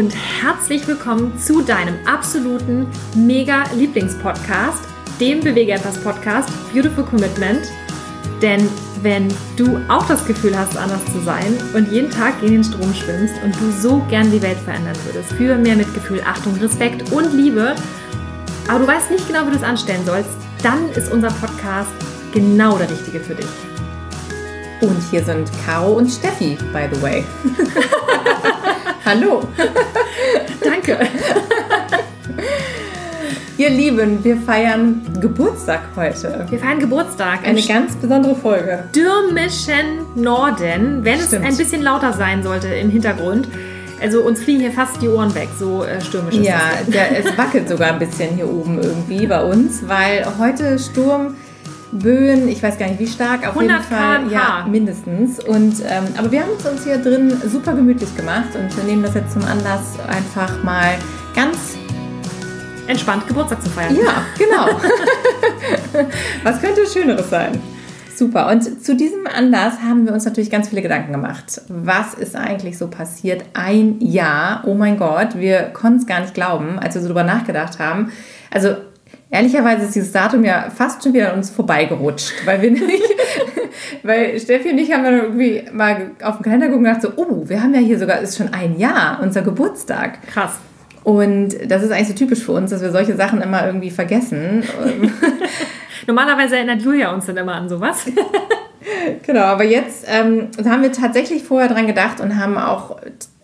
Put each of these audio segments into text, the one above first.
und herzlich willkommen zu deinem absoluten mega Lieblingspodcast, dem Bewege etwas Podcast Beautiful Commitment. Denn wenn du auch das Gefühl hast, anders zu sein und jeden Tag gegen den Strom schwimmst und du so gern die Welt verändern würdest, für mehr Mitgefühl, Achtung, Respekt und Liebe, aber du weißt nicht genau, wie du es anstellen sollst, dann ist unser Podcast genau der richtige für dich. Und hier sind Caro und Steffi, by the way. Hallo. Danke. Ihr Lieben, wir feiern Geburtstag heute. Wir feiern Geburtstag. Eine ganz besondere Folge. Stürmischen Norden, wenn Stimmt. es ein bisschen lauter sein sollte im Hintergrund. Also uns fliegen hier fast die Ohren weg, so äh, stürmisch ist Ja, das. der, es wackelt sogar ein bisschen hier oben irgendwie bei uns, weil heute Sturm, Böen, ich weiß gar nicht wie stark, auf 100 jeden Fall, km/h. ja, mindestens. Und, ähm, aber wir haben es uns hier drin super gemütlich gemacht und wir nehmen das jetzt zum Anlass, einfach mal ganz Entspannt Geburtstag zu feiern. Ja, genau. Was könnte Schöneres sein? Super. Und zu diesem Anlass haben wir uns natürlich ganz viele Gedanken gemacht. Was ist eigentlich so passiert? Ein Jahr. Oh mein Gott, wir konnten es gar nicht glauben, als wir so drüber nachgedacht haben. Also ehrlicherweise ist dieses Datum ja fast schon wieder an uns vorbeigerutscht, weil wir nicht, weil Steffi und ich haben dann irgendwie mal auf den Kalender geguckt und gedacht so, oh, wir haben ja hier sogar, ist schon ein Jahr, unser Geburtstag. Krass. Und das ist eigentlich so typisch für uns, dass wir solche Sachen immer irgendwie vergessen. Normalerweise erinnert Julia uns dann immer an sowas. genau, aber jetzt ähm, haben wir tatsächlich vorher dran gedacht und haben auch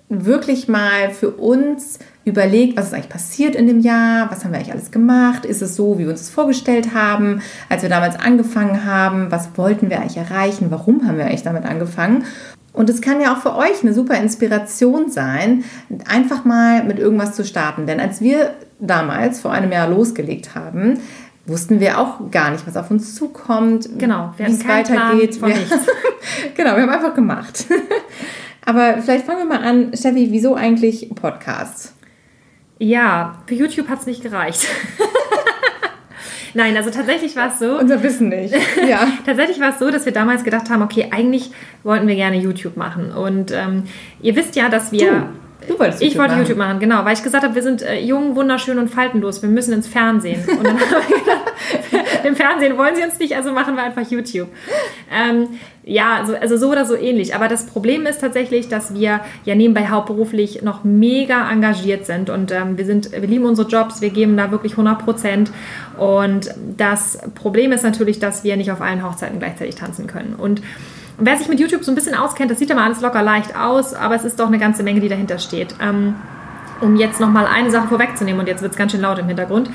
wirklich mal für uns überlegt, was ist eigentlich passiert in dem Jahr, was haben wir eigentlich alles gemacht, ist es so, wie wir uns das vorgestellt haben, als wir damals angefangen haben, was wollten wir eigentlich erreichen, warum haben wir eigentlich damit angefangen. Und es kann ja auch für euch eine super Inspiration sein, einfach mal mit irgendwas zu starten. Denn als wir damals vor einem Jahr losgelegt haben, wussten wir auch gar nicht, was auf uns zukommt, Genau, wie es weitergeht. Wir- genau, wir haben einfach gemacht. Aber vielleicht fangen wir mal an, Steffi, wieso eigentlich Podcast? Ja, für YouTube hat es nicht gereicht. Nein, also tatsächlich war es so. Unser Wissen nicht. Ja. Tatsächlich war es so, dass wir damals gedacht haben, okay, eigentlich wollten wir gerne YouTube machen. Und ähm, ihr wisst ja, dass wir. Du, du wolltest ich YouTube wollte machen. YouTube machen, genau, weil ich gesagt habe, wir sind äh, jung, wunderschön und faltenlos. Wir müssen ins Fernsehen. Und dann haben wir gedacht, im Fernsehen wollen sie uns nicht, also machen wir einfach YouTube. Ähm, ja, also, also so oder so ähnlich. Aber das Problem ist tatsächlich, dass wir ja nebenbei hauptberuflich noch mega engagiert sind und ähm, wir sind, wir lieben unsere Jobs, wir geben da wirklich 100 Prozent. Und das Problem ist natürlich, dass wir nicht auf allen Hochzeiten gleichzeitig tanzen können. Und wer sich mit YouTube so ein bisschen auskennt, das sieht immer alles locker leicht aus, aber es ist doch eine ganze Menge, die dahinter steht. Ähm, um jetzt nochmal eine Sache vorwegzunehmen und jetzt wird es ganz schön laut im Hintergrund.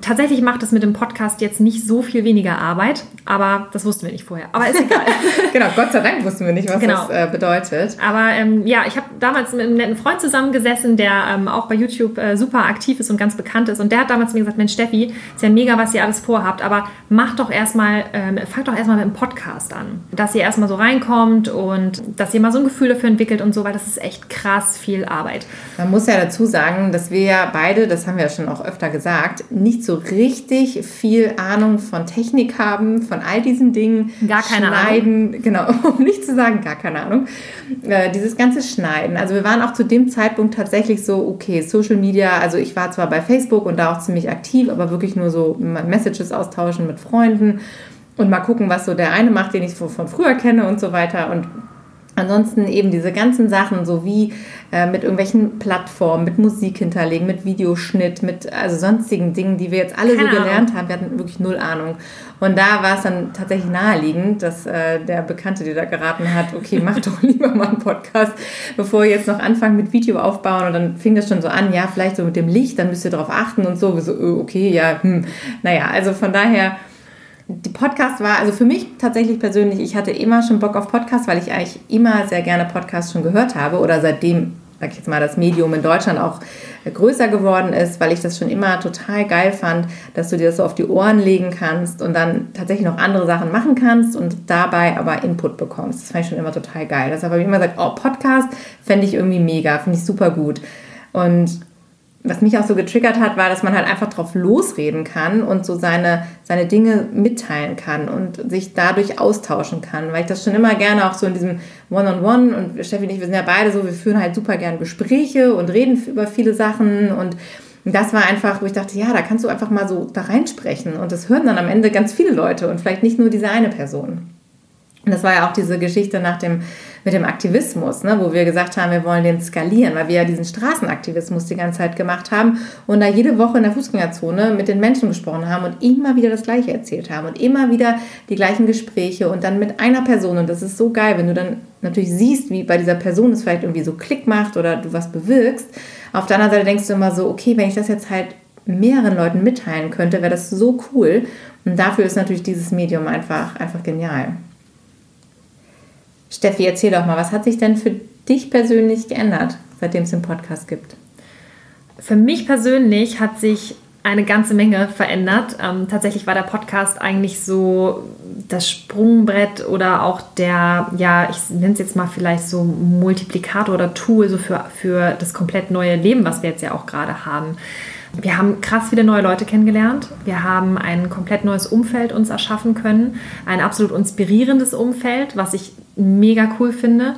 Tatsächlich macht es mit dem Podcast jetzt nicht so viel weniger Arbeit, aber das wussten wir nicht vorher. Aber ist egal. Genau, Gott sei Dank wussten wir nicht, was Genau. das äh, bedeutet. Aber ähm, ja, ich habe damals mit einem netten Freund zusammengesessen, der ähm, auch bei YouTube äh, super aktiv ist und ganz bekannt ist. Und der hat damals mir gesagt, Mensch Steffi, ist ja mega, was ihr alles vorhabt, aber macht doch erstmal, ähm, fangt doch erstmal mit dem Podcast an. Dass ihr erstmal so reinkommt und dass ihr mal so ein Gefühl dafür entwickelt und so, weil das ist echt krass viel Arbeit. Man muss ja dazu sagen, dass wir ja beide, das haben wir ja schon auch öfter gesagt, nicht so richtig viel Ahnung von Technik haben, von all diesen Dingen. Gar keine Schneiden, genau, um nicht zu sagen, gar keine Ahnung. Äh, dieses ganze Schneiden. Also wir waren auch zu dem Zeitpunkt tatsächlich so, okay, Social Media, also ich war zwar bei Facebook und da auch ziemlich aktiv, aber wirklich nur so Messages austauschen mit Freunden und mal gucken, was so der eine macht, den ich von früher kenne und so weiter. Und Ansonsten eben diese ganzen Sachen, so wie äh, mit irgendwelchen Plattformen, mit Musik hinterlegen, mit Videoschnitt, mit also sonstigen Dingen, die wir jetzt alle Keine so gelernt Ahnung. haben. Wir hatten wirklich null Ahnung. Und da war es dann tatsächlich naheliegend, dass äh, der Bekannte dir da geraten hat, okay, mach doch lieber mal einen Podcast, bevor wir jetzt noch anfangen mit Video aufbauen. Und dann fing das schon so an, ja, vielleicht so mit dem Licht, dann müsst ihr darauf achten und so. So, äh, okay, ja, hm. Naja, also von daher die Podcast war, also für mich tatsächlich persönlich, ich hatte immer schon Bock auf Podcast, weil ich eigentlich immer sehr gerne Podcasts schon gehört habe oder seitdem, sag ich jetzt mal, das Medium in Deutschland auch größer geworden ist, weil ich das schon immer total geil fand, dass du dir das so auf die Ohren legen kannst und dann tatsächlich noch andere Sachen machen kannst und dabei aber Input bekommst. Das fand ich schon immer total geil. Deshalb habe ich immer gesagt, oh, Podcast fände ich irgendwie mega, finde ich super gut. Und was mich auch so getriggert hat, war, dass man halt einfach drauf losreden kann und so seine, seine Dinge mitteilen kann und sich dadurch austauschen kann. Weil ich das schon immer gerne auch so in diesem One-on-One -on -One und Steffi und ich, wir sind ja beide so, wir führen halt super gern Gespräche und reden über viele Sachen und das war einfach, wo ich dachte, ja, da kannst du einfach mal so da reinsprechen und das hören dann am Ende ganz viele Leute und vielleicht nicht nur diese eine Person. Und das war ja auch diese Geschichte nach dem, mit dem Aktivismus, ne, wo wir gesagt haben, wir wollen den skalieren, weil wir ja diesen Straßenaktivismus die ganze Zeit gemacht haben und da jede Woche in der Fußgängerzone mit den Menschen gesprochen haben und immer wieder das Gleiche erzählt haben und immer wieder die gleichen Gespräche und dann mit einer Person. Und das ist so geil, wenn du dann natürlich siehst, wie bei dieser Person es vielleicht irgendwie so Klick macht oder du was bewirkst. Auf der anderen Seite denkst du immer so, okay, wenn ich das jetzt halt mehreren Leuten mitteilen könnte, wäre das so cool. Und dafür ist natürlich dieses Medium einfach, einfach genial. Steffi, erzähl doch mal, was hat sich denn für dich persönlich geändert, seitdem es den Podcast gibt? Für mich persönlich hat sich eine ganze Menge verändert. Ähm, tatsächlich war der Podcast eigentlich so das Sprungbrett oder auch der, ja, ich nenne es jetzt mal vielleicht so Multiplikator oder Tool so für, für das komplett neue Leben, was wir jetzt ja auch gerade haben. Wir haben krass viele neue Leute kennengelernt. Wir haben ein komplett neues Umfeld uns erschaffen können. Ein absolut inspirierendes Umfeld, was ich mega cool finde.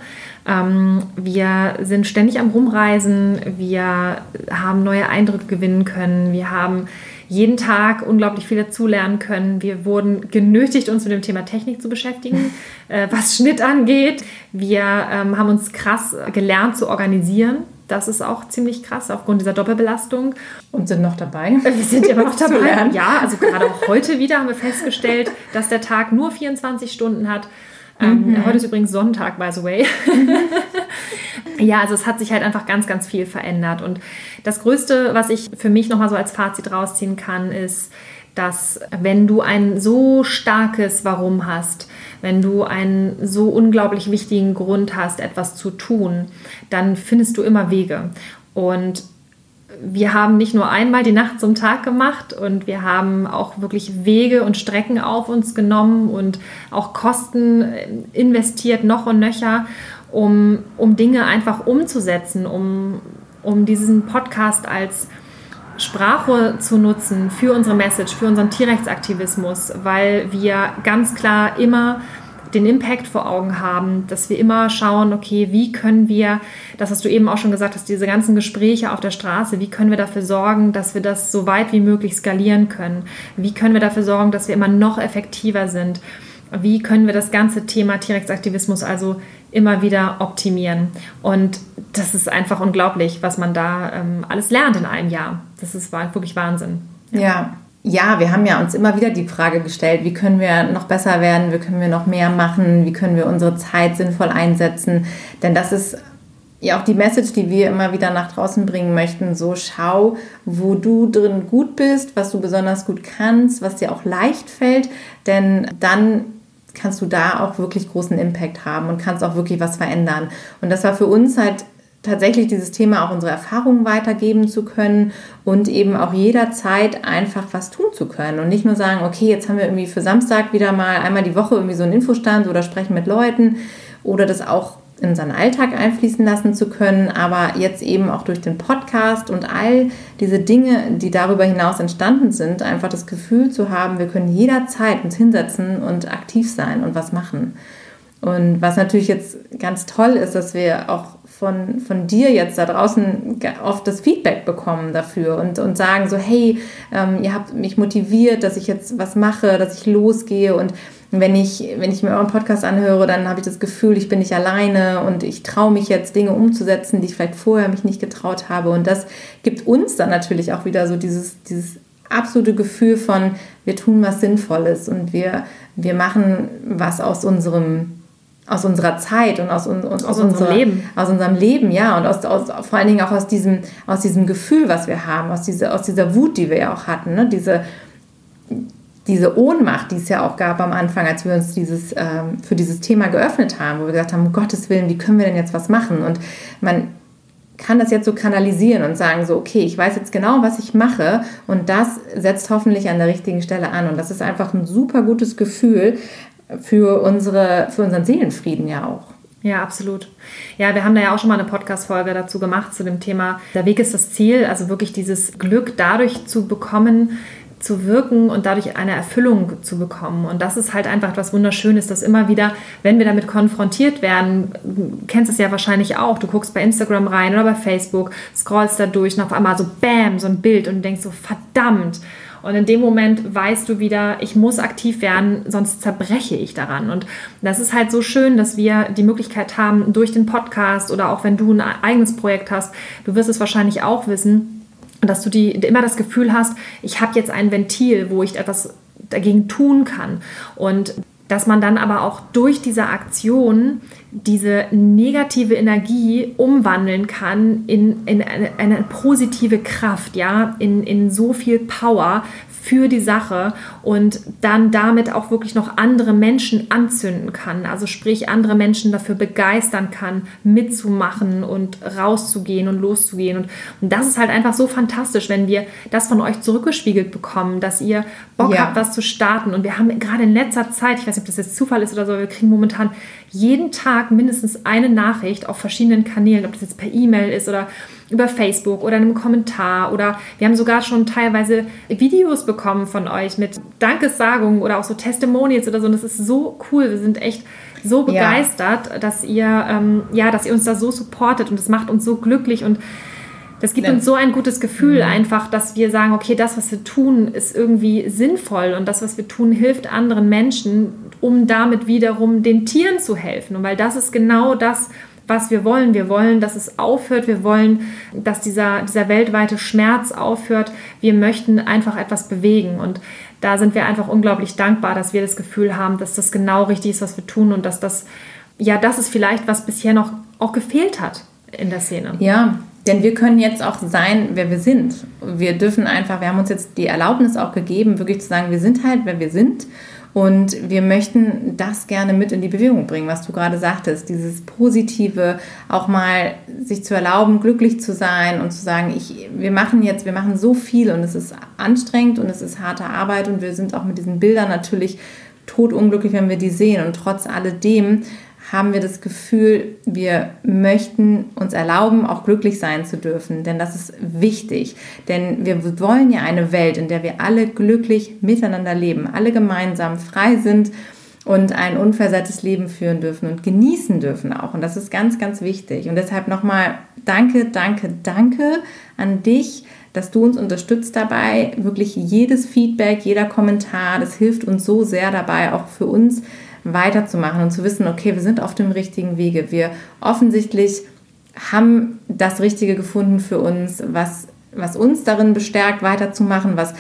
Ähm, wir sind ständig am Rumreisen. Wir haben neue Eindrücke gewinnen können. Wir haben jeden Tag unglaublich viel dazulernen können. Wir wurden genötigt, uns mit dem Thema Technik zu beschäftigen, äh, was Schnitt angeht. Wir ähm, haben uns krass gelernt zu organisieren. Das ist auch ziemlich krass aufgrund dieser Doppelbelastung. Und sind noch dabei. Äh, wir sind immer noch dabei. Ja, also gerade auch heute wieder haben wir festgestellt, dass der Tag nur 24 Stunden hat. Ähm, mhm. Heute ist übrigens Sonntag, by the way. ja, also es hat sich halt einfach ganz, ganz viel verändert. Und das Größte, was ich für mich nochmal so als Fazit rausziehen kann, ist, dass wenn du ein so starkes Warum hast, wenn du einen so unglaublich wichtigen Grund hast, etwas zu tun, dann findest du immer Wege. Und wir haben nicht nur einmal die Nacht zum Tag gemacht und wir haben auch wirklich Wege und Strecken auf uns genommen und auch Kosten äh, investiert, noch und nöcher, um, um Dinge einfach umzusetzen, um, um diesen Podcast als Sprache zu nutzen für unsere Message, für unseren Tierrechtsaktivismus, weil wir ganz klar immer den Impact vor Augen haben, dass wir immer schauen, okay, wie können wir, das hast du eben auch schon gesagt hast, diese ganzen Gespräche auf der Straße, wie können wir dafür sorgen, dass wir das so weit wie möglich skalieren können? Wie können wir dafür sorgen, dass wir immer noch effektiver sind? Wie können wir das ganze Thema Tierrechtsaktivismus also immer wieder optimieren? Und das ist einfach unglaublich, was man da ähm, alles lernt in einem Jahr. Das ist wirklich Wahnsinn. ja. ja ja, wir haben ja uns immer wieder die Frage gestellt, wie können wir noch besser werden, wie können wir noch mehr machen, wie können wir unsere Zeit sinnvoll einsetzen. Denn das ist ja auch die Message, die wir immer wieder nach draußen bringen möchten. So schau, wo du drin gut bist, was du besonders gut kannst, was dir auch leicht fällt. Denn dann kannst du da auch wirklich großen Impact haben und kannst auch wirklich was verändern. Und das war für uns halt tatsächlich dieses Thema auch unsere Erfahrungen weitergeben zu können und eben auch jederzeit einfach was tun zu können und nicht nur sagen, okay, jetzt haben wir irgendwie für Samstag wieder mal einmal die Woche irgendwie so einen Infostand oder sprechen mit Leuten oder das auch in seinen Alltag einfließen lassen zu können, aber jetzt eben auch durch den Podcast und all diese Dinge, die darüber hinaus entstanden sind, einfach das Gefühl zu haben, wir können jederzeit uns hinsetzen und aktiv sein und was machen. Und was natürlich jetzt ganz toll ist, dass wir auch von, von dir jetzt da draußen oft das Feedback bekommen dafür und, und sagen so, hey, ähm, ihr habt mich motiviert, dass ich jetzt was mache, dass ich losgehe und wenn ich, wenn ich mir euren Podcast anhöre, dann habe ich das Gefühl, ich bin nicht alleine und ich traue mich jetzt Dinge umzusetzen, die ich vielleicht vorher mich nicht getraut habe. Und das gibt uns dann natürlich auch wieder so dieses, dieses absolute Gefühl von, wir tun was Sinnvolles und wir, wir machen was aus unserem aus unserer Zeit und aus, aus, aus, aus unserem unserer, Leben. Aus unserem Leben, ja. Und aus, aus, vor allen Dingen auch aus diesem, aus diesem Gefühl, was wir haben, aus, diese, aus dieser Wut, die wir ja auch hatten. Ne? Diese, diese Ohnmacht, die es ja auch gab am Anfang, als wir uns dieses, ähm, für dieses Thema geöffnet haben, wo wir gesagt haben, um Gottes Willen, wie können wir denn jetzt was machen? Und man kann das jetzt so kanalisieren und sagen so, okay, ich weiß jetzt genau, was ich mache und das setzt hoffentlich an der richtigen Stelle an. Und das ist einfach ein super gutes Gefühl, für, unsere, für unseren Seelenfrieden ja auch. Ja, absolut. Ja, wir haben da ja auch schon mal eine Podcast-Folge dazu gemacht, zu dem Thema, der Weg ist das Ziel, also wirklich dieses Glück dadurch zu bekommen, zu wirken und dadurch eine Erfüllung zu bekommen. Und das ist halt einfach etwas Wunderschönes, dass immer wieder, wenn wir damit konfrontiert werden, kennst es ja wahrscheinlich auch, du guckst bei Instagram rein oder bei Facebook, scrollst da durch und auf einmal so Bam, so ein Bild und denkst so, verdammt. Und in dem Moment weißt du wieder, ich muss aktiv werden, sonst zerbreche ich daran. Und das ist halt so schön, dass wir die Möglichkeit haben, durch den Podcast oder auch wenn du ein eigenes Projekt hast, du wirst es wahrscheinlich auch wissen, dass du die, immer das Gefühl hast, ich habe jetzt ein Ventil, wo ich etwas dagegen tun kann. Und dass man dann aber auch durch diese Aktion diese negative Energie umwandeln kann in, in eine, eine, positive Kraft, ja, in, in so viel Power für die Sache und dann damit auch wirklich noch andere Menschen anzünden kann. Also sprich, andere Menschen dafür begeistern kann, mitzumachen und rauszugehen und loszugehen. Und, und das ist halt einfach so fantastisch, wenn wir das von euch zurückgespiegelt bekommen, dass ihr Bock ja. habt, was zu starten. Und wir haben gerade in letzter Zeit, ich weiß nicht, ob das jetzt Zufall ist oder so, wir kriegen momentan jeden Tag mindestens eine Nachricht auf verschiedenen Kanälen, ob das jetzt per E-Mail ist oder über Facebook oder einem Kommentar oder wir haben sogar schon teilweise Videos bekommen von euch mit Dankessagungen oder auch so Testimonials oder so. Und das ist so cool. Wir sind echt so begeistert, ja. dass ihr ähm, ja, dass ihr uns da so supportet und das macht uns so glücklich und das gibt uns so ein gutes Gefühl mhm. einfach, dass wir sagen, okay, das, was wir tun, ist irgendwie sinnvoll und das, was wir tun, hilft anderen Menschen, um damit wiederum den Tieren zu helfen. Und weil das ist genau das, was wir wollen. Wir wollen, dass es aufhört. Wir wollen, dass dieser, dieser weltweite Schmerz aufhört. Wir möchten einfach etwas bewegen. Und da sind wir einfach unglaublich dankbar, dass wir das Gefühl haben, dass das genau richtig ist, was wir tun und dass das, ja, das ist vielleicht, was bisher noch auch gefehlt hat in der Szene. Ja, denn wir können jetzt auch sein, wer wir sind. Wir dürfen einfach, wir haben uns jetzt die Erlaubnis auch gegeben, wirklich zu sagen, wir sind halt, wer wir sind. Und wir möchten das gerne mit in die Bewegung bringen, was du gerade sagtest. Dieses Positive, auch mal sich zu erlauben, glücklich zu sein und zu sagen, ich, wir machen jetzt, wir machen so viel und es ist anstrengend und es ist harte Arbeit und wir sind auch mit diesen Bildern natürlich totunglücklich, wenn wir die sehen. Und trotz alledem haben wir das Gefühl, wir möchten uns erlauben, auch glücklich sein zu dürfen. Denn das ist wichtig. Denn wir wollen ja eine Welt, in der wir alle glücklich miteinander leben, alle gemeinsam frei sind und ein unversehrtes Leben führen dürfen und genießen dürfen auch. Und das ist ganz, ganz wichtig. Und deshalb nochmal danke, danke, danke an dich, dass du uns unterstützt dabei. Wirklich jedes Feedback, jeder Kommentar, das hilft uns so sehr dabei, auch für uns weiterzumachen und zu wissen, okay, wir sind auf dem richtigen Wege. Wir offensichtlich haben das Richtige gefunden für uns, was, was uns darin bestärkt, weiterzumachen, was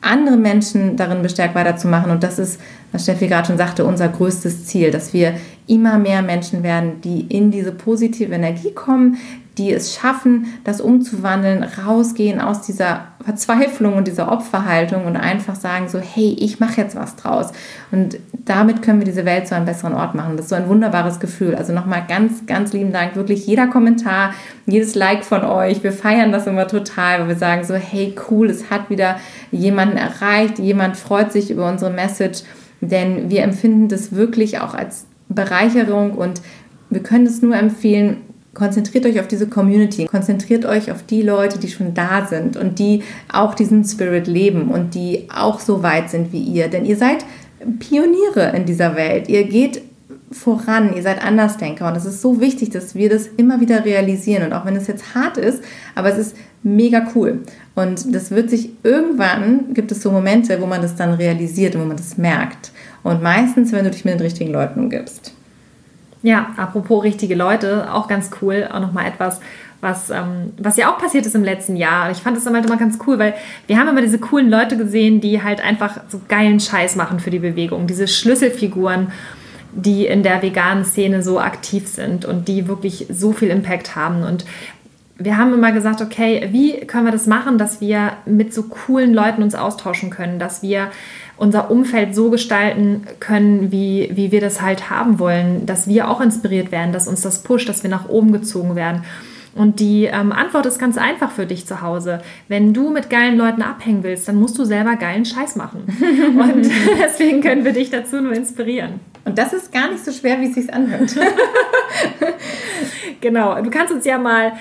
andere Menschen darin bestärkt, weiterzumachen. Und das ist, was Steffi gerade schon sagte, unser größtes Ziel, dass wir immer mehr Menschen werden, die in diese positive Energie kommen, die es schaffen, das umzuwandeln, rausgehen aus dieser Verzweiflung und dieser Opferhaltung und einfach sagen so, hey, ich mache jetzt was draus. Und damit können wir diese Welt zu einem besseren Ort machen. Das ist so ein wunderbares Gefühl. Also nochmal ganz, ganz lieben Dank. Wirklich jeder Kommentar, jedes Like von euch. Wir feiern das immer total, weil wir sagen so, hey, cool, es hat wieder jemanden erreicht. Jemand freut sich über unsere Message. Denn wir empfinden das wirklich auch als Bereicherung und wir können es nur empfehlen, konzentriert euch auf diese Community, konzentriert euch auf die Leute, die schon da sind und die auch diesen Spirit leben und die auch so weit sind wie ihr. Denn ihr seid Pioniere in dieser Welt. Ihr geht voran, ihr seid Andersdenker und es ist so wichtig, dass wir das immer wieder realisieren und auch wenn es jetzt hart ist, aber es ist mega cool und das wird sich irgendwann, gibt es so Momente, wo man das dann realisiert und wo man das merkt und meistens, wenn du dich mit den richtigen Leuten umgibst. Ja, apropos richtige Leute, auch ganz cool, auch nochmal etwas, was, ähm, was ja auch passiert ist im letzten Jahr. Ich fand das halt immer ganz cool, weil wir haben immer diese coolen Leute gesehen, die halt einfach so geilen Scheiß machen für die Bewegung. Diese Schlüsselfiguren, die in der veganen Szene so aktiv sind und die wirklich so viel Impact haben. Und wir haben immer gesagt, okay, wie können wir das machen, dass wir mit so coolen Leuten uns austauschen können, dass wir unser Umfeld so gestalten können, wie, wie wir das halt haben wollen, dass wir auch inspiriert werden, dass uns das pusht, dass wir nach oben gezogen werden. Und die ähm, Antwort ist ganz einfach für dich zu Hause. Wenn du mit geilen Leuten abhängen willst, dann musst du selber geilen Scheiß machen. Und deswegen können wir dich dazu nur inspirieren. Und das ist gar nicht so schwer, wie es sich anhört. genau. Du kannst uns ja mal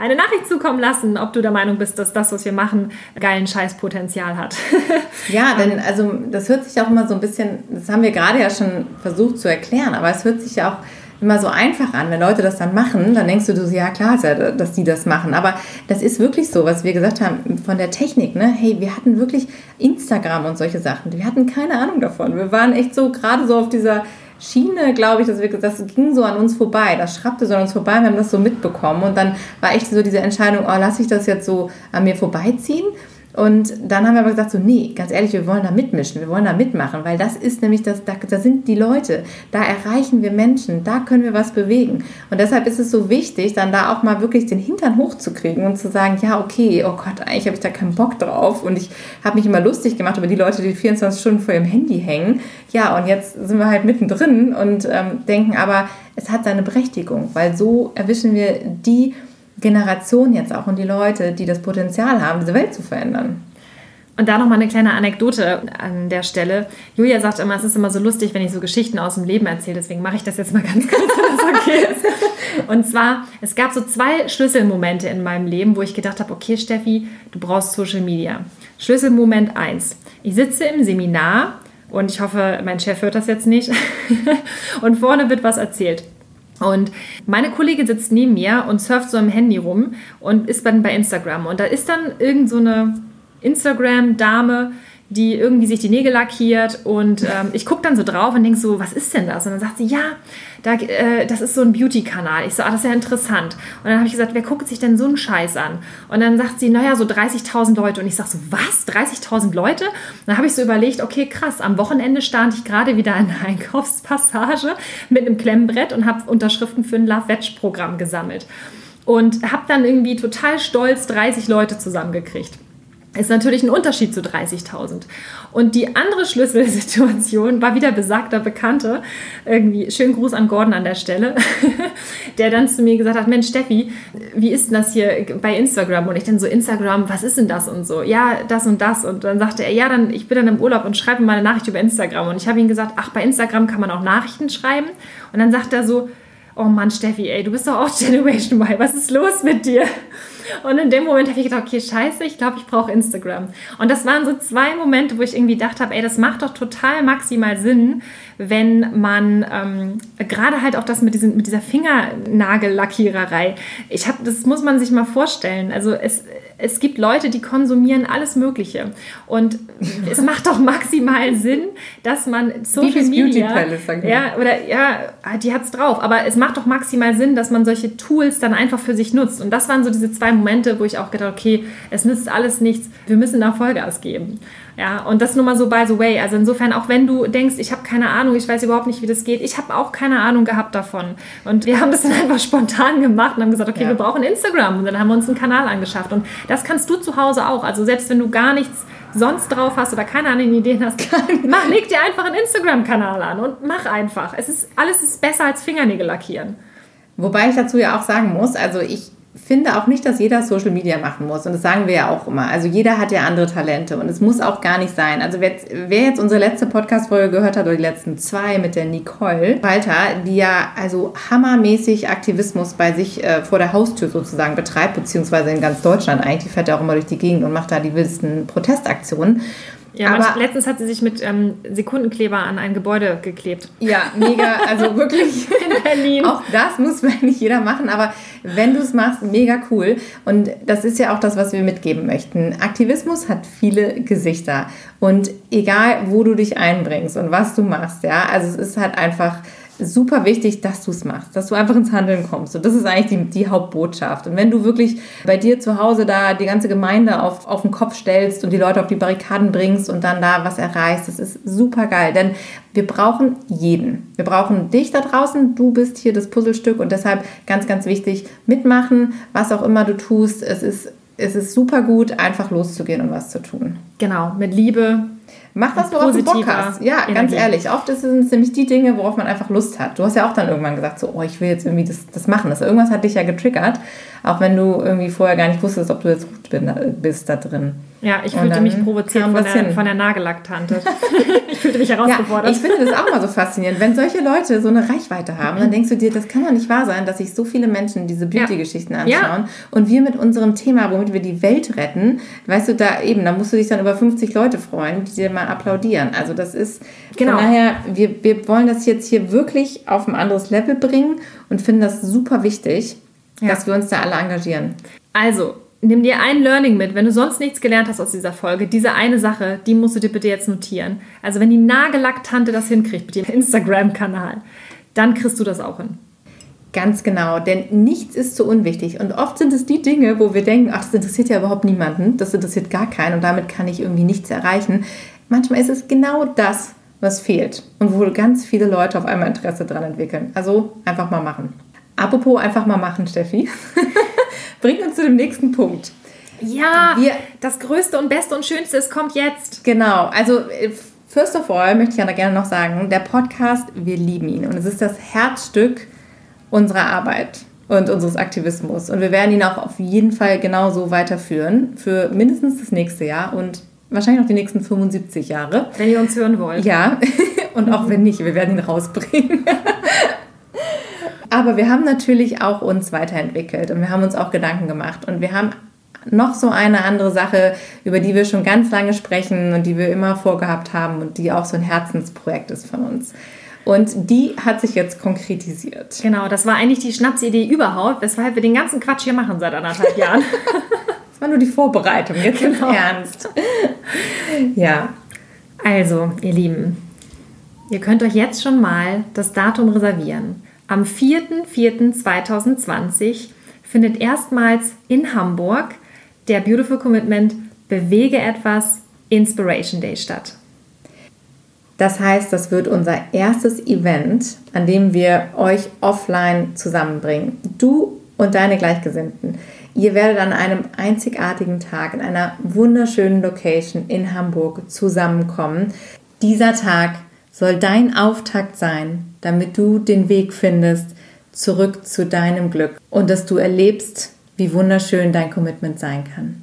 eine Nachricht zukommen lassen, ob du der Meinung bist, dass das, was wir machen, geilen Scheißpotenzial hat. ja, denn also das hört sich auch immer so ein bisschen, das haben wir gerade ja schon versucht zu erklären, aber es hört sich ja auch immer so einfach an. Wenn Leute das dann machen, dann denkst du, ja klar, dass die das machen. Aber das ist wirklich so, was wir gesagt haben von der Technik. Ne? Hey, wir hatten wirklich Instagram und solche Sachen. Wir hatten keine Ahnung davon. Wir waren echt so gerade so auf dieser Schiene, glaube ich, dass wir, das ging so an uns vorbei. Das schrappte so an uns vorbei. Wir haben das so mitbekommen. Und dann war echt so diese Entscheidung, oh, lasse ich das jetzt so an mir vorbeiziehen? Und dann haben wir aber gesagt, so, nee, ganz ehrlich, wir wollen da mitmischen, wir wollen da mitmachen, weil das ist nämlich, das, da, da sind die Leute, da erreichen wir Menschen, da können wir was bewegen. Und deshalb ist es so wichtig, dann da auch mal wirklich den Hintern hochzukriegen und zu sagen, ja, okay, oh Gott, eigentlich habe ich da keinen Bock drauf. Und ich habe mich immer lustig gemacht über die Leute, die 24 Stunden vor ihrem Handy hängen. Ja, und jetzt sind wir halt mittendrin und ähm, denken aber, es hat seine Berechtigung, weil so erwischen wir die, Generation jetzt auch und die Leute, die das Potenzial haben, diese Welt zu verändern. Und da nochmal eine kleine Anekdote an der Stelle. Julia sagt immer, es ist immer so lustig, wenn ich so Geschichten aus dem Leben erzähle. Deswegen mache ich das jetzt mal ganz kurz, okay. Und zwar, es gab so zwei Schlüsselmomente in meinem Leben, wo ich gedacht habe, okay, Steffi, du brauchst Social Media. Schlüsselmoment 1. Ich sitze im Seminar und ich hoffe, mein Chef hört das jetzt nicht. und vorne wird was erzählt. Und meine Kollegin sitzt neben mir und surft so im Handy rum und ist dann bei Instagram. Und da ist dann irgend so eine Instagram-Dame, die irgendwie sich die Nägel lackiert und ähm, ich gucke dann so drauf und denke so, was ist denn das? Und dann sagt sie, ja, da, äh, das ist so ein Beauty-Kanal. Ich so, ah, das ist ja interessant. Und dann habe ich gesagt, wer guckt sich denn so einen Scheiß an? Und dann sagt sie, naja, so 30.000 Leute. Und ich sage so, was? 30.000 Leute? Und dann habe ich so überlegt, okay, krass, am Wochenende stand ich gerade wieder in der Einkaufspassage mit einem Klemmbrett und habe Unterschriften für ein Love-Veg-Programm gesammelt. Und habe dann irgendwie total stolz 30 Leute zusammengekriegt ist natürlich ein Unterschied zu 30.000. Und die andere Schlüsselsituation war wieder besagter Bekannte, irgendwie, schönen Gruß an Gordon an der Stelle, der dann zu mir gesagt hat, Mensch Steffi, wie ist denn das hier bei Instagram? Und ich dann so, Instagram, was ist denn das und so? Ja, das und das. Und dann sagte er, ja, dann, ich bin dann im Urlaub und schreibe mal eine Nachricht über Instagram. Und ich habe ihm gesagt, ach, bei Instagram kann man auch Nachrichten schreiben. Und dann sagt er so, oh Mann, Steffi, ey, du bist doch auch Generation Y, was ist los mit dir? Und in dem Moment habe ich gedacht, okay, scheiße, ich glaube, ich brauche Instagram. Und das waren so zwei Momente, wo ich irgendwie gedacht habe, ey, das macht doch total maximal Sinn, wenn man ähm, gerade halt auch das mit, diesen, mit dieser Fingernagellackiererei, ich habe, das muss man sich mal vorstellen. Also es, es gibt Leute, die konsumieren alles Mögliche. Und es macht doch maximal Sinn, dass man Social Media. Palace, ja, oder ja, die hat es drauf. Aber es macht doch maximal Sinn, dass man solche Tools dann einfach für sich nutzt. Und das waren so diese zwei Momente, wo ich auch gedacht okay, es nützt alles nichts. Wir müssen da Vollgas geben. Ja, und das nur mal so by the way. Also insofern, auch wenn du denkst, ich habe keine Ahnung, ich weiß überhaupt nicht, wie das geht, ich habe auch keine Ahnung gehabt davon. Und wir haben das dann einfach spontan gemacht und haben gesagt, okay, ja. wir brauchen Instagram. Und dann haben wir uns einen Kanal angeschafft. Und das kannst du zu Hause auch. Also selbst wenn du gar nichts sonst drauf hast oder keine anderen Ideen hast, mach, leg dir einfach einen Instagram-Kanal an und mach einfach. Es ist, alles ist besser als Fingernägel lackieren. Wobei ich dazu ja auch sagen muss, also ich finde auch nicht, dass jeder Social Media machen muss. Und das sagen wir ja auch immer. Also jeder hat ja andere Talente und es muss auch gar nicht sein. Also wer jetzt, wer jetzt unsere letzte Podcast-Folge gehört hat oder die letzten zwei mit der Nicole Walter, die ja also hammermäßig Aktivismus bei sich äh, vor der Haustür sozusagen betreibt, beziehungsweise in ganz Deutschland eigentlich, die fährt ja auch immer durch die Gegend und macht da die wildesten Protestaktionen. Ja, aber letztens hat sie sich mit ähm, Sekundenkleber an ein Gebäude geklebt. Ja, mega, also wirklich in Berlin. Auch das muss nicht jeder machen, aber wenn du es machst, mega cool. Und das ist ja auch das, was wir mitgeben möchten. Aktivismus hat viele Gesichter und egal, wo du dich einbringst und was du machst, ja, also es ist halt einfach super wichtig, dass du es machst, dass du einfach ins Handeln kommst. Und das ist eigentlich die, die Hauptbotschaft. Und wenn du wirklich bei dir zu Hause da die ganze Gemeinde auf, auf den Kopf stellst und die Leute auf die Barrikaden bringst und dann da was erreichst, das ist super geil. Denn wir brauchen jeden. Wir brauchen dich da draußen. Du bist hier das Puzzlestück und deshalb ganz, ganz wichtig, mitmachen, was auch immer du tust. Es ist, es ist super gut, einfach loszugehen und was zu tun. Genau, mit Liebe, Mach das, worauf du Bock hast. Ja, Energie. ganz ehrlich. Oft sind es nämlich die Dinge, worauf man einfach Lust hat. Du hast ja auch dann irgendwann gesagt, so, oh, ich will jetzt irgendwie das, das machen. Das, irgendwas hat dich ja getriggert, auch wenn du irgendwie vorher gar nicht wusstest, ob du jetzt gut bist da drin. Ja, ich fühlte mich provoziert von der, von der Nagellack-Tante. ich fühlte mich herausgefordert. Ja, ich finde das auch mal so faszinierend. Wenn solche Leute so eine Reichweite haben, dann denkst du dir, das kann doch nicht wahr sein, dass sich so viele Menschen diese Beauty-Geschichten anschauen. Ja. Und wir mit unserem Thema, womit wir die Welt retten, weißt du, da eben, da musst du dich dann über 50 Leute freuen, die dir mal applaudieren. Also das ist, genau. von daher, wir, wir wollen das jetzt hier wirklich auf ein anderes Level bringen und finden das super wichtig, ja. dass wir uns da alle engagieren. Also, nimm dir ein Learning mit, wenn du sonst nichts gelernt hast aus dieser Folge. Diese eine Sache, die musst du dir bitte jetzt notieren. Also wenn die Nagellack-Tante das hinkriegt mit ihrem Instagram-Kanal, dann kriegst du das auch hin. Ganz genau, denn nichts ist so unwichtig. Und oft sind es die Dinge, wo wir denken, ach, das interessiert ja überhaupt niemanden, das interessiert gar keinen und damit kann ich irgendwie nichts erreichen. Manchmal ist es genau das, was fehlt und wo ganz viele Leute auf einmal Interesse dran entwickeln. Also einfach mal machen. Apropos einfach mal machen, Steffi. bringt uns zu dem nächsten Punkt. Ja, wir, das Größte und Beste und Schönste, es kommt jetzt. Genau, also äh, first of all möchte ich ja gerne noch sagen, der Podcast, wir lieben ihn und es ist das Herzstück unserer Arbeit und unseres Aktivismus und wir werden ihn auch auf jeden Fall genauso weiterführen für mindestens das nächste Jahr und wahrscheinlich noch die nächsten 75 Jahre. Wenn ihr uns hören wollt. Ja, und auch wenn nicht, wir werden ihn rausbringen. Aber wir haben natürlich auch uns weiterentwickelt und wir haben uns auch Gedanken gemacht und wir haben noch so eine andere Sache, über die wir schon ganz lange sprechen und die wir immer vorgehabt haben und die auch so ein Herzensprojekt ist von uns. Und die hat sich jetzt konkretisiert. Genau, das war eigentlich die Schnapsidee überhaupt, weshalb wir den ganzen Quatsch hier machen seit anderthalb Jahren. das war nur die Vorbereitung, jetzt genau. im Ernst. ja. Also, ihr Lieben, ihr könnt euch jetzt schon mal das Datum reservieren. Am 4.4.2020 findet erstmals in Hamburg der Beautiful Commitment Bewege etwas Inspiration Day statt. Das heißt, das wird unser erstes Event, an dem wir euch offline zusammenbringen. Du und deine Gleichgesinnten. Ihr werdet an einem einzigartigen Tag in einer wunderschönen Location in Hamburg zusammenkommen. Dieser Tag soll dein Auftakt sein, damit du den Weg findest zurück zu deinem Glück und dass du erlebst, wie wunderschön dein Commitment sein kann.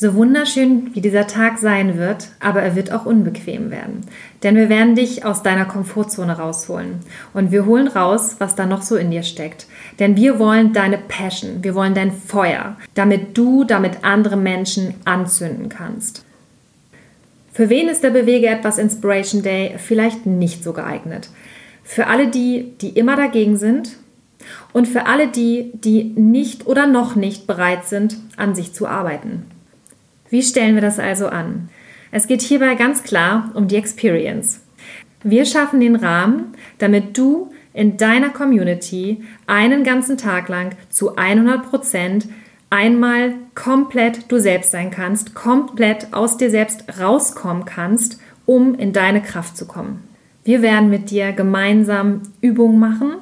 So wunderschön wie dieser Tag sein wird, aber er wird auch unbequem werden. Denn wir werden dich aus deiner Komfortzone rausholen. Und wir holen raus, was da noch so in dir steckt. Denn wir wollen deine Passion, wir wollen dein Feuer, damit du damit andere Menschen anzünden kannst. Für wen ist der Bewege etwas Inspiration Day vielleicht nicht so geeignet? Für alle die, die immer dagegen sind und für alle die, die nicht oder noch nicht bereit sind, an sich zu arbeiten. Wie stellen wir das also an? Es geht hierbei ganz klar um die Experience. Wir schaffen den Rahmen, damit du in deiner Community einen ganzen Tag lang zu 100 Prozent einmal komplett du selbst sein kannst, komplett aus dir selbst rauskommen kannst, um in deine Kraft zu kommen. Wir werden mit dir gemeinsam Übungen machen,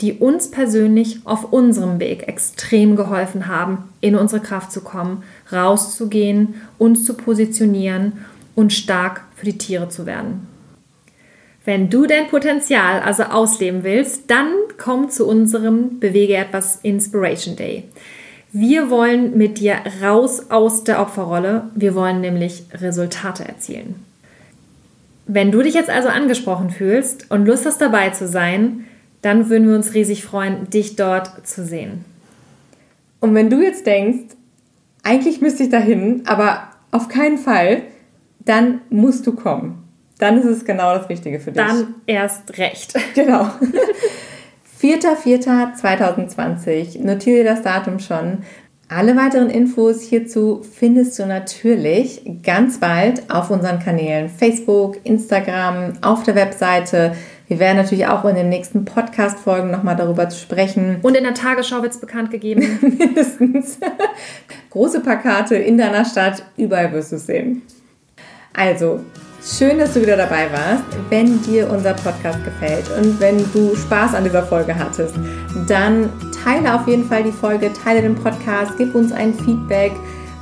die uns persönlich auf unserem Weg extrem geholfen haben, in unsere Kraft zu kommen, rauszugehen, uns zu positionieren und stark für die Tiere zu werden. Wenn du dein Potenzial also ausleben willst, dann komm zu unserem Bewege etwas Inspiration Day. Wir wollen mit dir raus aus der Opferrolle. Wir wollen nämlich Resultate erzielen. Wenn du dich jetzt also angesprochen fühlst und Lust hast dabei zu sein, dann würden wir uns riesig freuen, dich dort zu sehen. Und wenn du jetzt denkst, eigentlich müsste ich dahin, aber auf keinen Fall, dann musst du kommen. Dann ist es genau das Richtige für dich. Dann erst recht. Genau. 4.4.2020. Notiere das Datum schon. Alle weiteren Infos hierzu findest du natürlich ganz bald auf unseren Kanälen Facebook, Instagram, auf der Webseite. Wir werden natürlich auch in den nächsten Podcast-Folgen nochmal darüber zu sprechen. Und in der Tagesschau wird es bekannt gegeben. Mindestens. Große Plakate in deiner Stadt, überall wirst du es sehen. Also, Schön, dass du wieder dabei warst. Wenn dir unser Podcast gefällt und wenn du Spaß an dieser Folge hattest, dann teile auf jeden Fall die Folge, teile den Podcast, gib uns ein Feedback,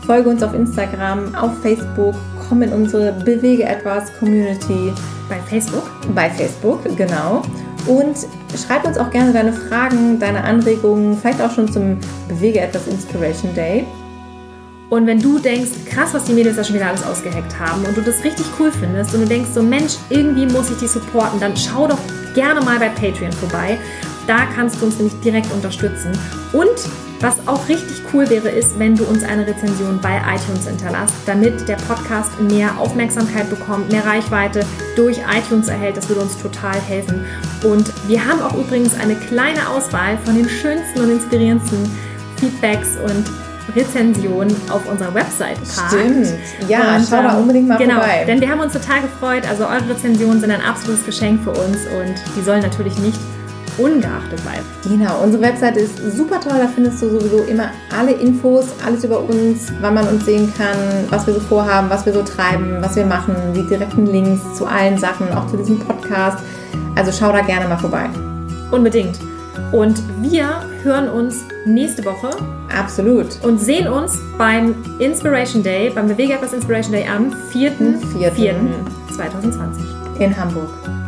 folge uns auf Instagram, auf Facebook, komm in unsere Bewege etwas Community. Bei Facebook? Bei Facebook, genau. Und schreib uns auch gerne deine Fragen, deine Anregungen, vielleicht auch schon zum Bewege etwas Inspiration Day. Und wenn du denkst, krass, was die Mädels da schon wieder alles ausgeheckt haben und du das richtig cool findest und du denkst so, Mensch, irgendwie muss ich die supporten, dann schau doch gerne mal bei Patreon vorbei. Da kannst du uns nämlich direkt unterstützen. Und was auch richtig cool wäre, ist, wenn du uns eine Rezension bei iTunes hinterlässt, damit der Podcast mehr Aufmerksamkeit bekommt, mehr Reichweite durch iTunes erhält. Das würde uns total helfen. Und wir haben auch übrigens eine kleine Auswahl von den schönsten und inspirierendsten Feedbacks und Rezensionen auf unserer Website parkt. Stimmt. Ja, und, schau da ähm, unbedingt mal genau, vorbei. Denn wir haben uns total gefreut. Also eure Rezensionen sind ein absolutes Geschenk für uns und die sollen natürlich nicht ungeachtet bleiben. Genau, unsere Webseite ist super toll. Da findest du sowieso immer alle Infos, alles über uns, wann man uns sehen kann, was wir so vorhaben, was wir so treiben, was wir machen, die direkten Links zu allen Sachen, auch zu diesem Podcast. Also schau da gerne mal vorbei. Unbedingt. Und wir hören uns nächste Woche. Absolut. Und sehen uns beim Inspiration Day, beim Bewege etwas Inspiration Day am 4.4.2020. In Hamburg.